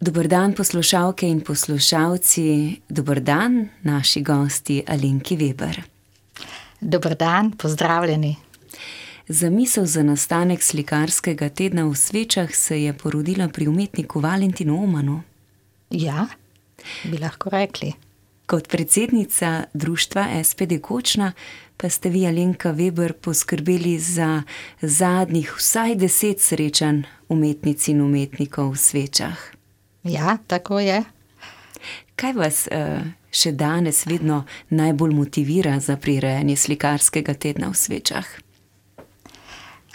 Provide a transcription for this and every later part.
Dober dan, poslušalke in poslušalci, dober dan, naši gosti Alenki Weber. Dober dan, pozdravljeni. Zamisel za nastanek slikarskega tedna v svečah se je porodila pri umetniku Valentinu Omanu. Ja, bi lahko rekli. Kot predsednica društva SPD Kočna pa ste vi, Alenka Weber, poskrbeli za zadnjih vsaj deset srečanj umetnic in umetnikov v svečah. Ja, tako je. Kaj vas uh, še danes vedno najbolj motivira za prirejanje slikarskega tedna v svečah?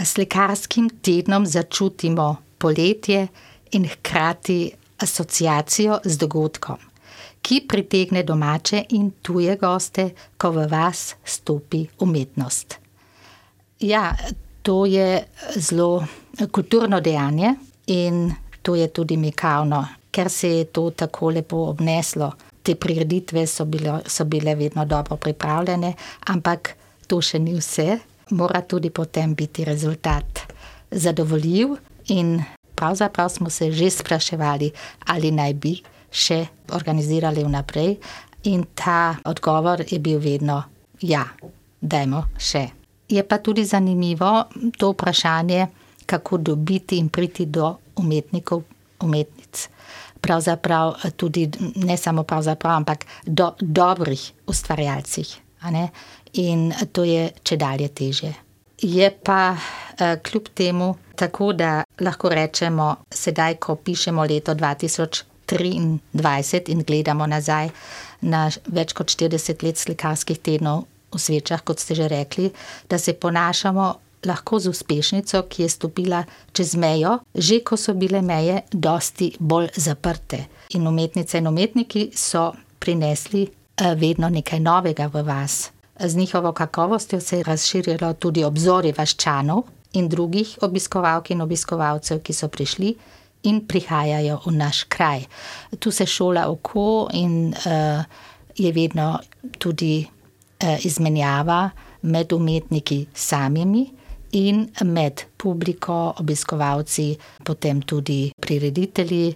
Slikarskim tednom začutimo poletje in hkrati asociacijo z dogodkom, ki pritegne domače in tuje goste, ko v vas stopi umetnost. Ja, to je zelo kulturno dejanje in to je tudi mikavno, ker se je to tako lepo obneslo. Te prireditve so bile, so bile vedno dobro pripravljene, ampak to še ni vse mora tudi potem biti rezultat zadovoljiv, in pravzaprav smo se že spraševali, ali naj bi še organizirali vnaprej, in ta odgovor je bil vedno: ja, dajmo še. Je pa tudi zanimivo to vprašanje, kako dobiti in priti do umetnikov, umetnic. Pravzaprav tudi ne samo pravzaprav, ampak do dobrih ustvarjalcev. In to je če dalje težje. Je pa kljub temu tako, da lahko rečemo, sedaj, ko pišemo leto dva tisoč triindvajset in gledamo nazaj na več kot štirideset let slikarskih tednov v svečah, kot ste že rekli, da se ponašamo lahko z uspešnico, ki je stopila čez mejo, že ko so bile meje dosti bolj zaprte. In umetnice in umetniki so prinesli vedno nekaj novega v vas. Z njihovo kakovostjo se je razširilo tudi obzorje vaščanov in drugih obiskovalk in obiskovalcev, ki so prišli in prihajajo v naš kraj. Tu se šola oko in je vedno tudi izmenjava med umetniki samimi in med publiko, obiskovalci, potem tudi prireditelji,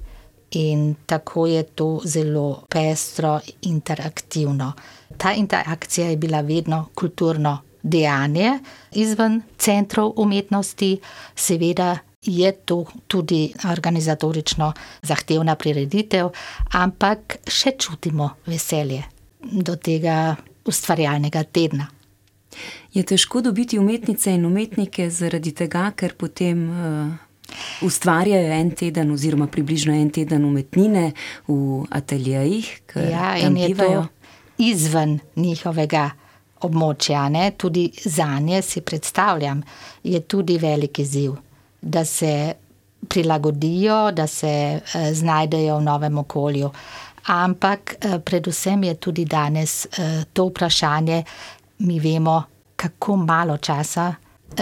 in tako je to zelo pestro, interaktivno. Ta interakcija je bila vedno kulturno dejanje izven centrov umetnosti, seveda je to tudi organizatorično zahtevna prireditev, ampak še čutimo veselje do tega ustvarjalnega tedna. Je težko dobiti umetnice in umetnike zaradi tega, ker potem ustvarjajo en teden oziroma približno en teden umetnine v ateljejih, ker tam bivajo? Izven njihovega območja, ne, tudi zanje, si predstavljam, je tudi velik izziv, da se prilagodijo, da se znajdejo v novem okolju. Ampak predvsem je tudi danes to vprašanje, mi vemo, kako malo časa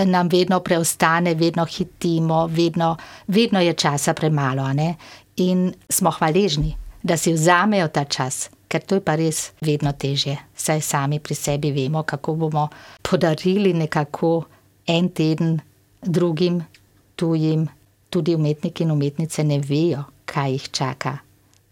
nam vedno preostane, vedno hitimo, vedno, vedno je časa premalo. In smo hvaležni, da si vzamejo ta čas, ker to je pa res vedno težje, saj sami pri sebi vemo, kako bomo podarili nekako en teden drugim, tujim, tudi umetniki in umetnice ne vejo, kaj jih čaka.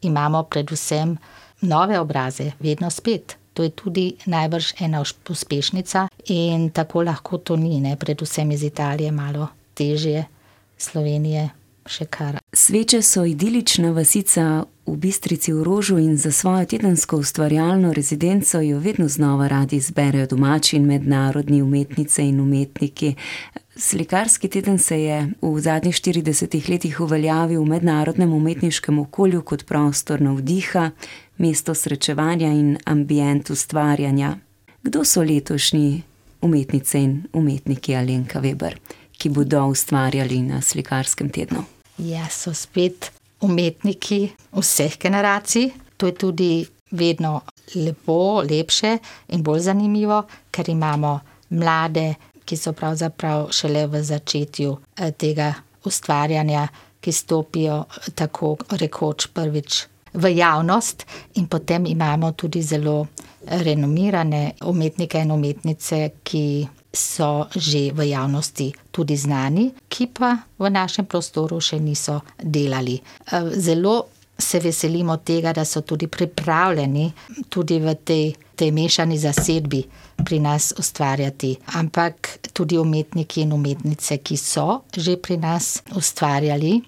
Imamo predvsem nove obraze, vedno spet. To je tudi najbrž ena uspešnica in tako lahko to ni, ne, predvsem iz Italije malo težje, Slovenije še kar. Sveče so idilična vasica v Bistrici v Rožu in za svojo tedensko ustvarjalno rezidenco jo vedno znova radi izberejo domači in mednarodni umetnice in umetniki. Slikarski teden se je v zadnjih štiridesetih letih uveljavil v mednarodnem umetniškem okolju kot prostor navdiha, mesto srečevanja in ambient ustvarjanja. Kdo so letošnji umetnice in umetniki, Alenka Weber, ki bodo ustvarjali na slikarskem tednu? Ja, so spet umetniki vseh generacij. To je tudi vedno lepo, lepše in bolj zanimivo, ker imamo mlade, ki so pravzaprav šele v začetju tega ustvarjanja, ki stopijo tako rekoč prvič v javnost, in potem imamo tudi zelo renomirane umetnike in umetnice, ki so že v javnosti tudi znani, ki pa v našem prostoru še niso delali. zelo se veselimo tega, da so tudi pripravljeni tudi v tej, tej mešani zasedbi pri nas ustvarjati. Ampak tudi umetniki in umetnice, ki so že pri nas ustvarjali,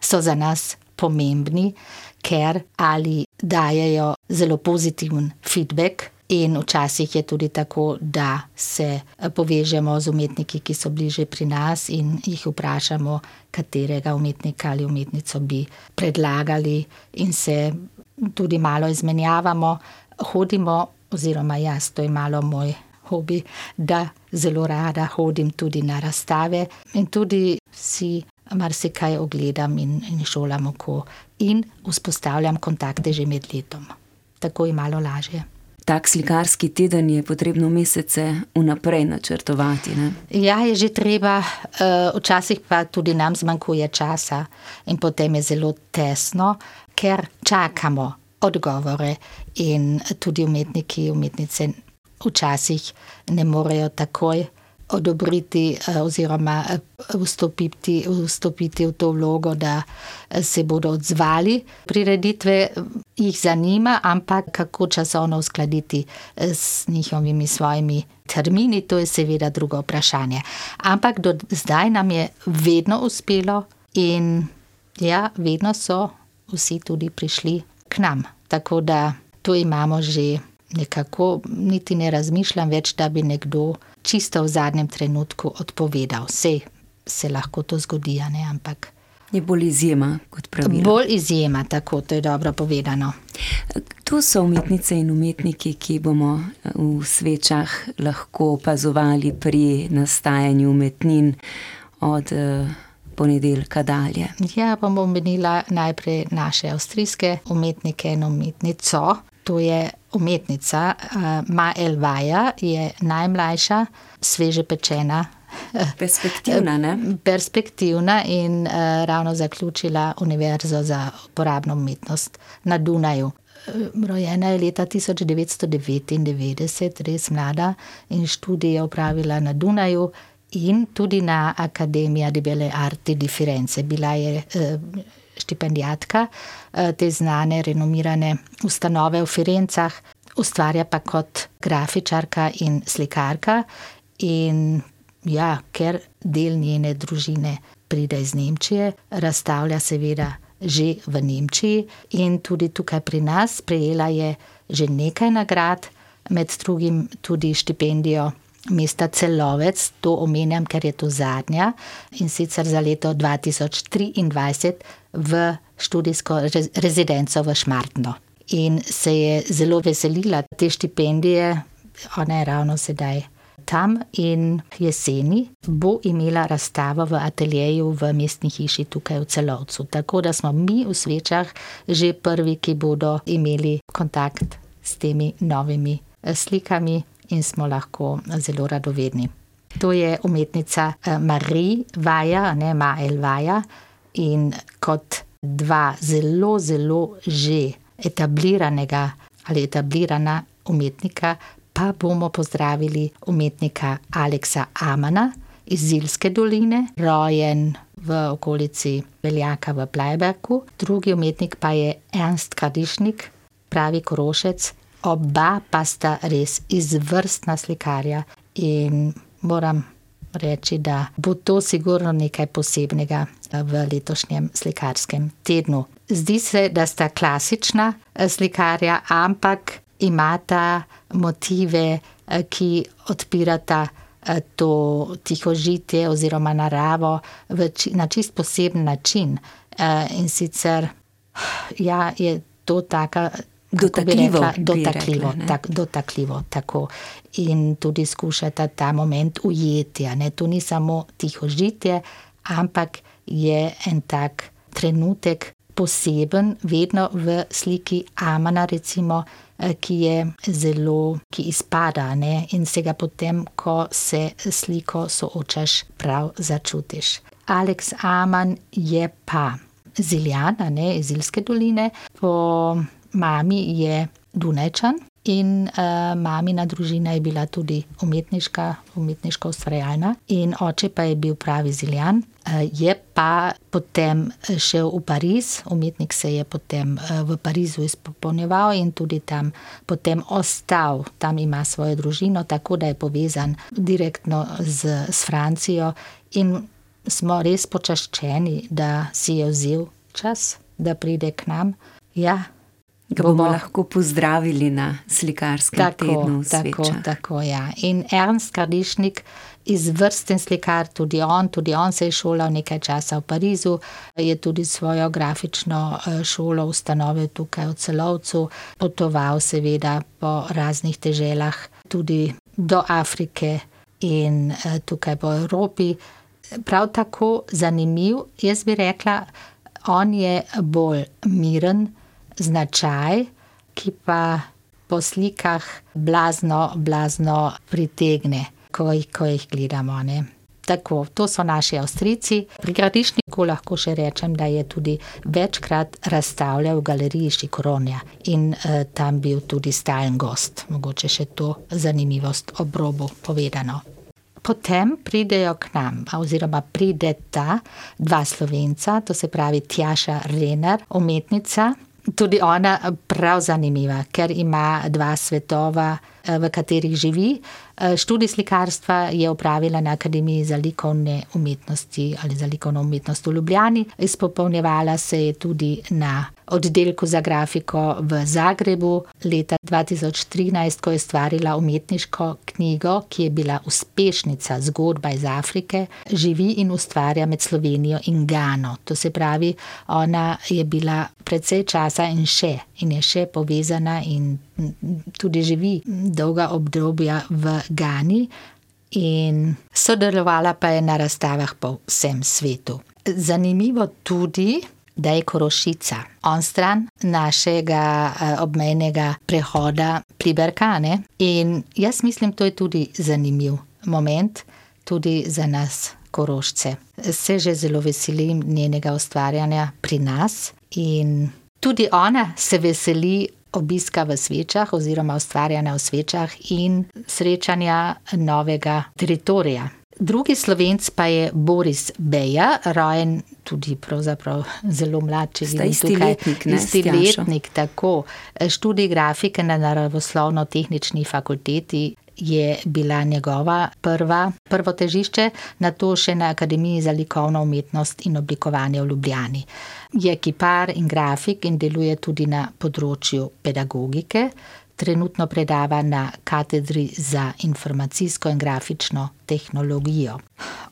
so za nas pomembni, ker ali dajejo zelo pozitiven feedback. In včasih je tudi tako, da se povežemo z umetniki, ki so bliže pri nas, in jih vprašamo, katerega umetnika ali umetnico bi predlagali, in se tudi malo izmenjavamo. Hodimo, oziroma jaz, to je malo moj hobi, da zelo rada hodim tudi na razstave in tudi si marsikaj ogledam in, in šolam oko, in vzpostavljam kontakte že med letom. Tako je malo lažje. Tak slikarski teden je potrebno mesece vnaprej načrtovati. Ne? Ja, je že treba, eh, včasih pa tudi nam zmanjkuje časa, in potem je zelo tesno, ker čakamo odgovore, in tudi umetniki, umetnice včasih ne morejo takoj odobriti, eh, oziroma eh, vstopiti, vstopiti v to vlogo, da eh, se bodo odzvali. Prireditve jih zanima, ampak kako časovno uskladiti s njihovimi svojimi termini, to je seveda drugo vprašanje. Ampak do zdaj nam je vedno uspelo, in ja, vedno so vsi tudi prišli k nam. Tako da to imamo že nekako, niti ne razmišljam več, da bi nekdo čisto v zadnjem trenutku odpovedal. Vse se lahko to zgodi, ne? ampak. Je bolj izjema kot pravilo. Bolj izjema, tako to je dobro povedano. Tu so umetnice in umetniki, ki bomo v svečah lahko opazovali pri nastajanju umetnin od ponedeljka dalje. Ja, bom omenila najprej naše avstrijske umetnike in umetnico. To je umetnica Ma Elvaja, je najmlajša, sveže pečena. Perspektivna, ne? Perspektivna in ravno zaključila Univerzo za uporabno umetnost na Dunaju. Rojena je leta tisoč devetsto devetindevetdeset, res mlada, in študij je opravila na Dunaju in tudi na Accademia di Belle Arti di Firenze. Bila je štipendiatka te znane, renomirane ustanove v Firencah, ustvarja pa kot grafičarka in slikarka. In ja, ker del njene družine pride iz Nemčije, razstavlja seveda že v Nemčiji in tudi tukaj pri nas. Prejela je že nekaj nagrad, med drugim tudi štipendijo mesta Celovec, to omenjam, ker je to zadnja, in sicer za leto dva tisoč triindvajset v študijsko rezidenco v Šmartno. In se je zelo veselila te štipendije, ona je ravno sedaj tam, in jeseni bo imela razstavo v ateljeju v Mestni hiši tukaj v Celovcu. Tako da smo mi v Svečah že prvi, ki bodo imeli kontakt s temi novimi slikami in smo lahko zelo radovedni. To je umetnica Marie Vaja, ne Ma Elvaja, in kot dva zelo, zelo že etabliranega ali etablirana umetnika pa bomo pozdravili umetnika Aleksa Amana iz Ziljske doline, rojen v okolici Veljaka v Bleibergu. Drugi umetnik pa je Ernst Kadišnik, pravi Korošec. Oba pa sta res izvrstna slikarja in moram reči, da bo to sigurno nekaj posebnega v letošnjem slikarskem tednu. Zdi se, da sta klasična slikarja, ampak imata motive, ki odpirata to tihožitje oziroma naravo na čisto poseben način. in sicer, ja, je to taka, Dotakljivo, dotakljivo, dotakljivo, tako. In tudi skušata ta moment ujeti, ne, to ni samo tihožitje, ampak je en tak trenutek poseben, vedno v sliki Amana, recimo, ki je zelo, ki izpada, ne, in se ga potem, ko se sliko soočaš, prav začutiš. Aleks Aman je pa Ziljan, a ne, iz Ziljske doline, po mami je Dunajčan In uh, mamina družina je bila tudi umetniška, umetniško ustvarjalna, in oče pa je bil pravi ziljan. Uh, je pa potem šel v Pariz, umetnik se je potem uh, v Parizu izpopolnjeval in tudi tam potem ostal. Tam ima svojo družino, tako da je povezan direktno z, z Francijo. In smo res počaščeni, da si je vzel čas, da pride k nam. Ja, Ga bomo lahko pozdravili na slikarskem tako, tednu. Tako, tako, ja. In Ernst Kardišnik, izvrsten slikar, tudi on, tudi on se je šolal nekaj časa v Parizu, je tudi svojo grafično eh, šolo ustanovil tukaj v Celovcu, potoval seveda po raznih teželah, tudi do Afrike in eh, tukaj po Evropi. Prav tako zanimiv, jaz bi rekla, on je bolj miren značaj, ki pa po slikah blazno, blazno pritegne, ko jih, ko jih gledamo. Ne. Tako, to so naši Avstrijci. Pri Gradišniku lahko še rečem, da je tudi večkrat razstavljal v galeriji Šikoronja in eh, tam bil tudi stalen gost. Mogoče še to zanimivost ob robu povedano. Potem pridejo k nam, oziroma prideta dva slovenca, to se pravi Tjaša Renar, umetnica, tudi ona prav zanimiva, ker ima dva svetova, v katerih živi. Eh, študij slikarstva je opravila na Akademiji za likovne umetnosti ali za likovno umetnost v Ljubljani. Izpopolnjevala se je tudi na oddelku za grafiko v Zagrebu leta 2013, ko je ustvarila umetniško knjigo, ki je bila uspešnica zgodba iz Afrike, živi in ustvarja med Slovenijo in Gano. To se pravi, ona je bila precej časa in še, in je še povezana in tudi živi dolga obdobja v Gani. In sodelovala pa je na razstavah po vsem svetu. Zanimivo tudi, da je Korošica, on stran našega eh, obmejnega prehoda pri Berkane. In jaz mislim, to je tudi zanimiv moment, tudi za nas, Korošce. Se že zelo veselim njenega ustvarjanja pri nas in tudi ona se veseli. Obiska v svečah, oziroma ustvarjanja v svečah, in srečanja novega teritorija. Drugi slovenc pa je Boris Beja, rojen tudi zelo mlad, če se zdaj letnik, ne isti letnik. Tako študij grafike na naravoslovno-tehnični fakulteti je bila njegova prva, prvo težišče, na to še na Akademiji za likovno umetnost in oblikovanje v Ljubljani. Je kipar in grafik in deluje tudi na področju pedagogike trenutno predava na katedri za informacijsko in grafično tehnologijo.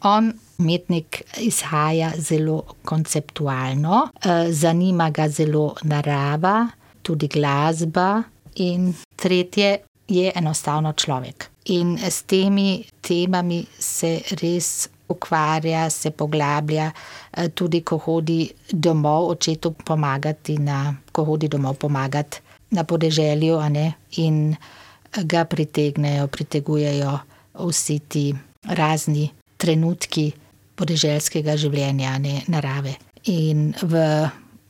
On, umetnik, izhaja zelo konceptualno, eh, zanima ga zelo narava, tudi glasba, in tretje je enostavno človek. In s temi temami se res. Ukvarja se, poglablja, eh, tudi ko hodi domov, očetu pomagati, na, ko hodi domov pomagati na podeželju in ga pritegnejo, pritegujejo vsi ti razni trenutki podeželskega življenja, ne narave. In v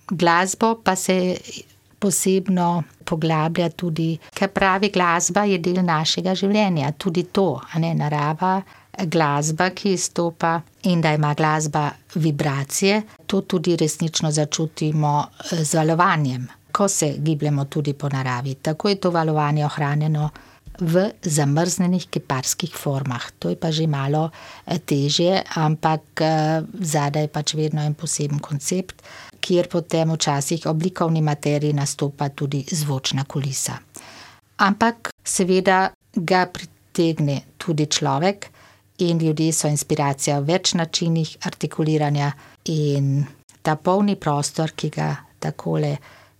glasbo pa se posebno poglablja tudi, ker pravi glasba je del našega življenja, tudi to, a ne narava. Glasba, ki izstopa, in da ima glasba vibracije, to tudi resnično začutimo z valovanjem ko se gibljemo tudi po naravi. Tako je to valovanje ohranjeno v zamrznenih kiparskih formah. To je pa že malo eh, težje, ampak eh, zadaj je pač vedno en poseben koncept, kjer potem včasih oblikovni materiji nastopa tudi zvočna kulisa. Ampak seveda ga pritegne tudi človek. In ljudje so inspiracija v več načinih artikuliranja, in ta polni prostor, ki ga takole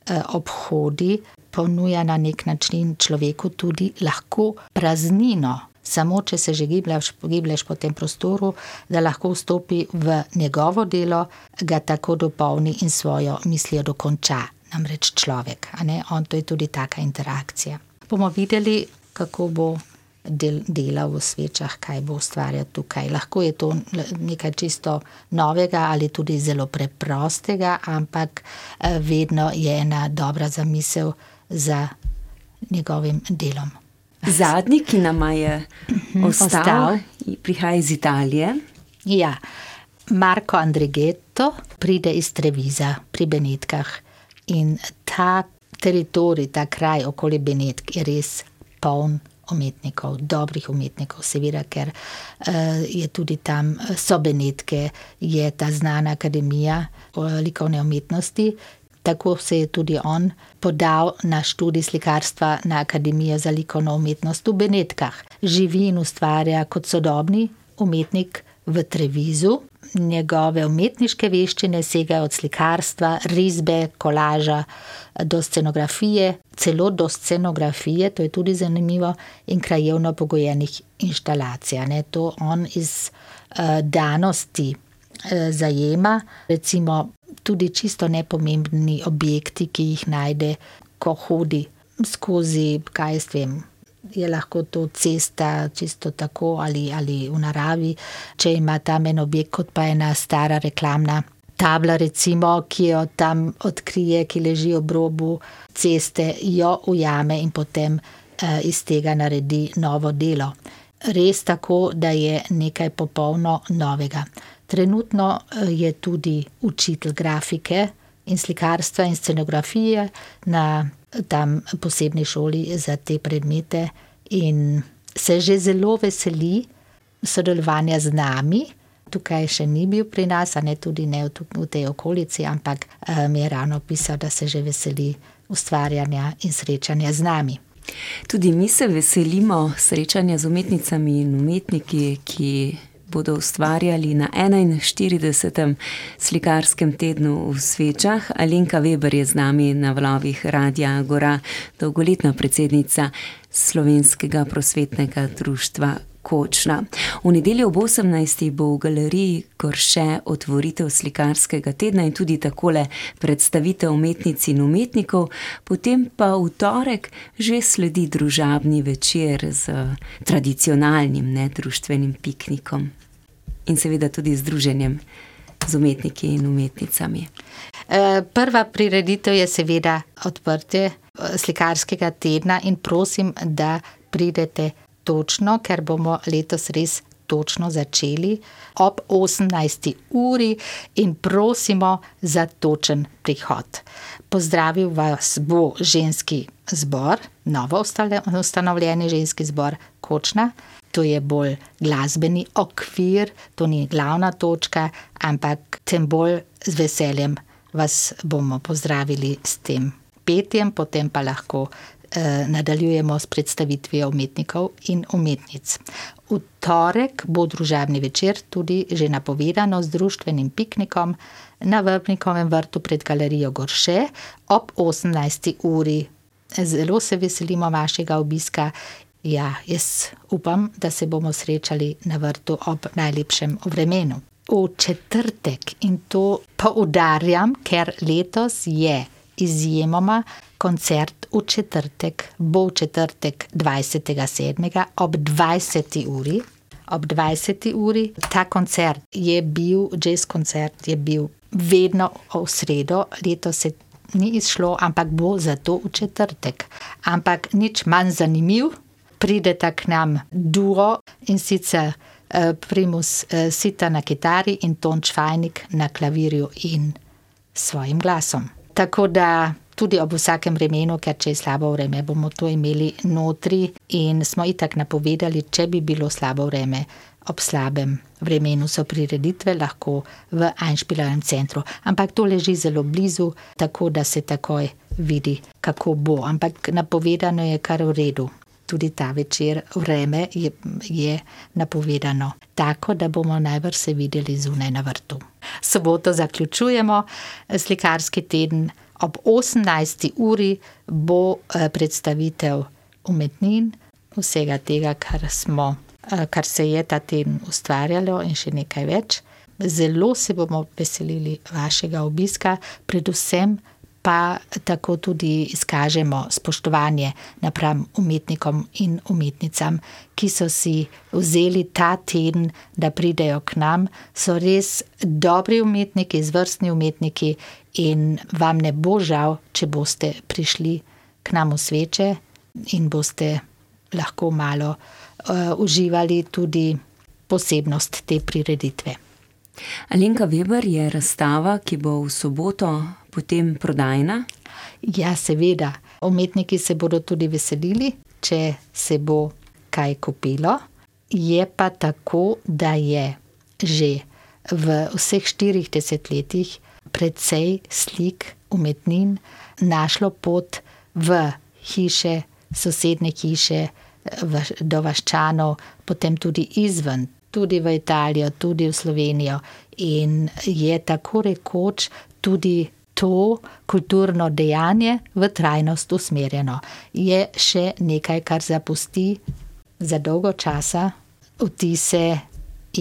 Eh, obhodi, ponuja na nek način človeku tudi lahko praznino. Samo, če se že giblješ, giblješ po tem prostoru, da lahko vstopi v njegovo delo, ga tako dopolni in svojo mislijo dokonča. Namreč človek, on to je tudi taka interakcija. Bomo videli, kako bo del, dela v svečah, kaj bo ustvarjal tukaj. Lahko je to nekaj čisto novega ali tudi zelo preprostega, ampak eh, vedno je ena dobra zamisel za njegovim delom. Zadnji, ki nam je ostal, ostal. prihaja iz Italije. Ja, Marko Andrigetto pride iz Treviza pri Benetkah in ta teritorij, ta kraj okoli Benetk je res poln umetnikov, dobrih umetnikov, seveda, ker uh, je tudi tam so Benetke, je ta znana akademija likovne umetnosti. Tako se je tudi on podal na študij slikarstva na Akademijo za likovno umetnost v Benetkah. Živi in ustvarja kot sodobni umetnik v Trevizu. Njegove umetniške veščine segajo od slikarstva, risbe, kolaža do scenografije, celo do scenografije, to je tudi zanimivo, in krajevno pogojenih inštalacij. Ne, to on iz uh, danosti uh, zajema, recimo tudi čisto nepomembni objekti, ki jih najde, ko hodi skozi, kaj jaz vem je lahko to cesta, čisto tako ali, ali v naravi, če ima tam en objekt, kot pa ena stara reklamna tabla, recimo, ki jo tam odkrije, ki leži ob robu ceste, jo ujame in potem eh, iz tega naredi novo delo. Res tako, da je nekaj popolno novega. Trenutno eh, je tudi učitelj grafike in slikarstva in scenografije na tam posebni šoli za te predmete in se že zelo veseli sodelovanja z nami. Tukaj še ni bil pri nas, a ne tudi ne v tej okolici, ampak eh, mi je ravno pisal, da se že veseli ustvarjanja in srečanja z nami. Tudi mi se veselimo srečanja z umetnicami in umetniki, ki bodo ustvarjali na 41. slikarskem tednu v Svečah. Alenka Weber je z nami na valovih Radia Gora, dolgoletna predsednica Slovenskega prosvetnega društva Kočna. V nedeljo ob 18. bo v galeriji Gorše otvoritev slikarskega tedna in tudi takole predstavitev umetnic in umetnikov, potem pa v torek že sledi družabni večer z tradicionalnim nedruštvenim piknikom in seveda tudi združenjem z umetniki in umetnicami. Eh, prva prireditev je seveda odprtje eh, slikarskega tedna in prosim, da pridete točno, ker bomo letos res točno začeli ob 18. uri in prosimo za točen prihod. Pozdravil vas bo ženski zbor, novo ustanovljeni ženski zbor Kočna. To je bolj glasbeni okvir, to ni glavna točka, ampak tem bolj z veseljem vas bomo pozdravili s tem petjem, potem pa lahko eh, nadaljujemo s predstavitvijo umetnikov in umetnic. V torek bo družabni večer tudi že napovedano z društvenim piknikom na Vrpnikovem vrtu pred galerijo Gorše ob 18. uri. Zelo se veselimo vašega obiska. Ja, jaz upam, da se bomo srečali na vrtu ob najlepšem vremenu. V četrtek in to poudarjam, ker letos je izjemoma koncert v četrtek, bo v četrtek 27. ob 20. uri. Ob 20. uri ta koncert je bil, jazz koncert je bil vedno v sredo, letos se ni izšlo, ampak bo zato v četrtek. Ampak nič manj zanimiv, prideta k nam duo in sicer uh, Primus uh, Sita na kitari in Ton Čvajnik na klavirju in svojim glasom. Tako da tudi ob vsakem vremenu, ker če je slabo vreme, bomo to imeli notri in smo itak napovedali, če bi bilo slabo vreme. Ob slabem vremenu so prireditve lahko v Einšpilovem centru, ampak to leži zelo blizu, tako da se takoj vidi, kako bo. Ampak napovedano je kar v redu tudi ta večer, vreme je, je napovedano tako, da bomo najbrž se videli zunaj na vrtu. Soboto zaključujemo slikarski teden, ob 18. uri bo eh, predstavitev umetnin, vsega tega, kar, smo, eh, kar se je ta teden ustvarjalo in še nekaj več. Zelo se bomo veselili vašega obiska, predvsem pa tako tudi izkažemo spoštovanje napram umetnikom in umetnicam, ki so si vzeli ta teden, da pridejo k nam, so res dobri umetniki, izvrstni umetniki in vam ne bo žal, če boste prišli k nam v sveče. in boste lahko malo uh, uživali tudi posebnost te prireditve. Alenka Weber je razstava, ki bo v soboto potem prodajna. Ja, seveda. Umetniki se bodo tudi veselili, če se bo kaj kupilo. Je pa tako, da je že v vseh štirih desetletjih precej slik umetnin našlo pot v hiše, sosedne hiše, do Vaščanov, potem tudi izven, tudi v Italijo, tudi v Slovenijo. In je tako rekoč tudi to kulturno dejanje v trajnost usmerjeno. Je še nekaj, kar zapusti za dolgo časa vtise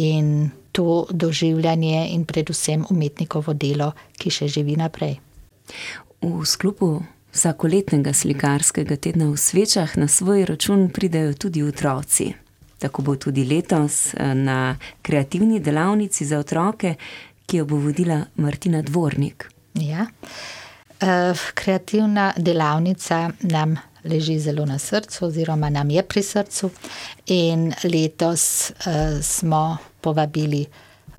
in to doživljanje, in predvsem umetnikovo delo, ki še živi naprej. V sklopu vsakoletnega slikarskega tedna v svečah na svoj račun pridejo tudi otroci. Tako bo tudi letos eh, na kreativni delavnici za otroke, ki jo bo vodila Martina Dvornik. Ja. Uh, kreativna delavnica nam leži zelo na srcu, oziroma nam je pri srcu, in letos uh, smo povabili,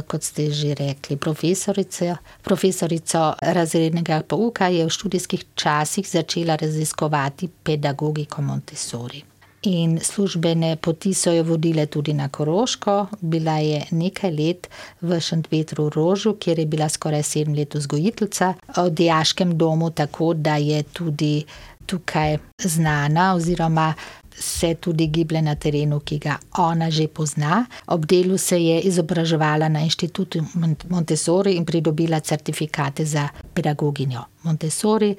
kot ste že rekli, profesorico, profesorico razrednega pouka, ki je v študijskih časih začela raziskovati pedagogiko Montessori. In službene poti so jo vodile tudi na Koroško, bila je nekaj let v Šentvetru Rožu, kjer je bila skoraj sedem let vzgojiteljica, v dijaškem domu, tako da je tudi tukaj znana, oziroma se tudi giblje na terenu, ki ga ona že pozna. Ob delu se je izobraževala na inštitutu Montessori in pridobila certifikate za pedagoginjo Montessori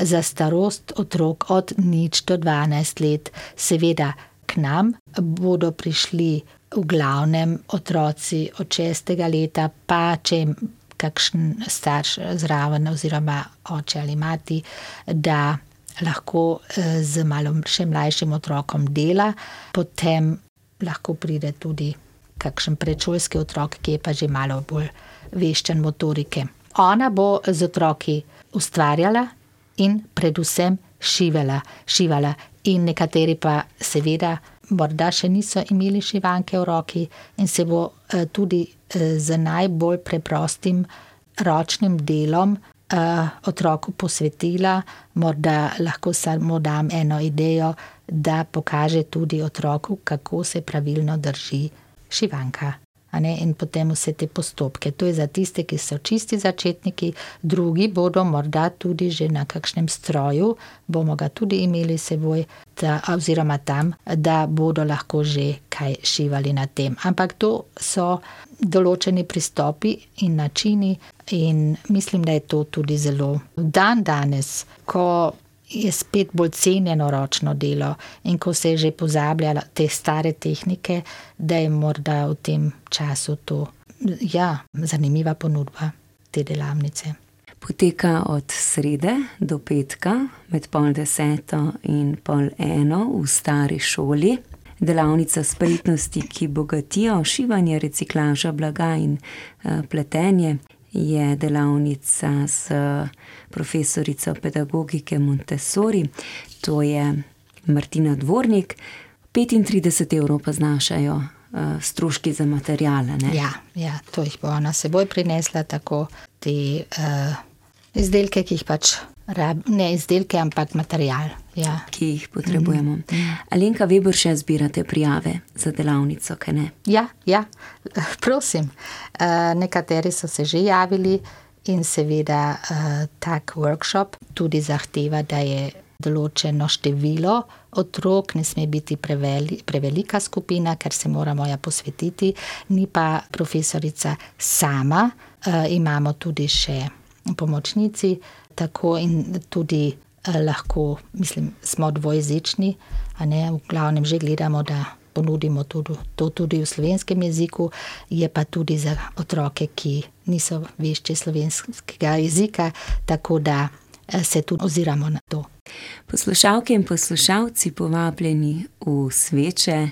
za starost otrok od nič do 12 let. Seveda k nam bodo prišli v glavnem otroci od 6. leta, pa če jim kakšen starš zraven, oziroma oče ali mati, da lahko eh, z malo še mlajšim otrokom dela, potem lahko pride tudi kakšen predšolski otrok, ki je pa že malo bolj veščen motorike. Ona bo z otroki ustvarjala in predvsem šivala, šivala. In nekateri pa seveda morda še niso imeli šivanke v roki in se bo eh, tudi eh, z najbolj preprostim ročnim delom uh, otroku posvetila, morda lahko samo dam eno idejo, da pokaže tudi otroku, kako se pravilno drži šivanka. In potem vse te postopke. To je za tiste, ki so čisti začetniki, drugi bodo morda tudi že na kakšnem stroju, bomo ga tudi imeli seboj, da, oziroma tam, da bodo lahko že kaj šivali na tem. Ampak to so določeni pristopi in načini, in mislim, da je to tudi zelo dan danes, ko je spet bolj cenjeno ročno delo in ko se je že pozabljalo te stare tehnike, da je morda v tem času to ja, zanimiva ponudba te delavnice. Poteka od srede do petka, med pol deseto in pol eno v stari šoli. Delavnica spretnosti, ki bogatijo šivanje, reciklaža blaga in uh, pletenje, je delavnica z profesorico pedagogike Montessori, to je Martina Dvornik. 35 evrov pa znašajo uh, stroški za materijale. Ja, ja, to jih bo ona seboj prinesla, tako te uh, izdelke, ki jih pač ne izdelke, ampak material. Ja. Ki jih potrebujemo. Mm -hmm. Alenka, Weber, še zbirate prijave za delavnico, kaj ne? Ja, ja. prosim. Uh, nekateri so se že javili in seveda uh, tak workshop tudi zahteva, da je določeno število otrok, ne sme biti preveli, prevelika skupina, ker se moramo ja posvetiti. Ni pa profesorica sama, uh, imamo tudi še pomočnici tako in tudi lahko, mislim, smo dvojezični, a ne v glavnem že gledamo, da ponudimo tudi, to tudi v slovenskem jeziku, je pa tudi za otroke, ki niso vešči slovenskega jezika, tako da eh, se tudi oziramo na to. Poslušalke in poslušalci, povabljeni v sveče.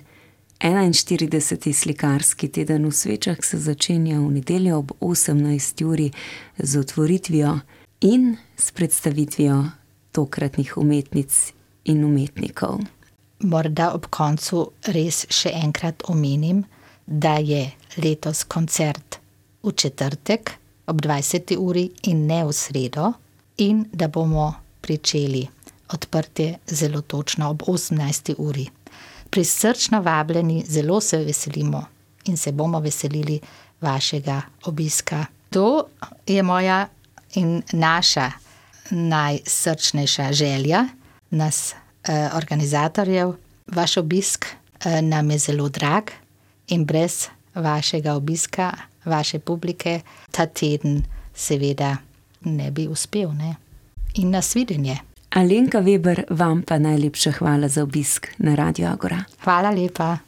41. slikarski teden v svečah se začenja v nedeljo ob 18. uri z otvoritvijo in s predstavitvijo tokratnih umetnic in umetnikov. Morda ob koncu res še enkrat omenim, da je letos koncert v četrtek ob 20. uri in ne v sredo, in da bomo pričeli odprtje zelo točno ob 18. uri. Prisrčno vabljeni, zelo se veselimo in se bomo veselili vašega obiska. To je moja in naša najsrčnejša želja, nas, eh, organizatorjev. Vaš obisk eh, nam je zelo drag in brez vašega obiska, vaše publike, ta teden, seveda, ne bi uspel. Ne? In nasvidenje. Alenka Weber, vam pa najlepša hvala za obisk na Radio Agora. Hvala lepa.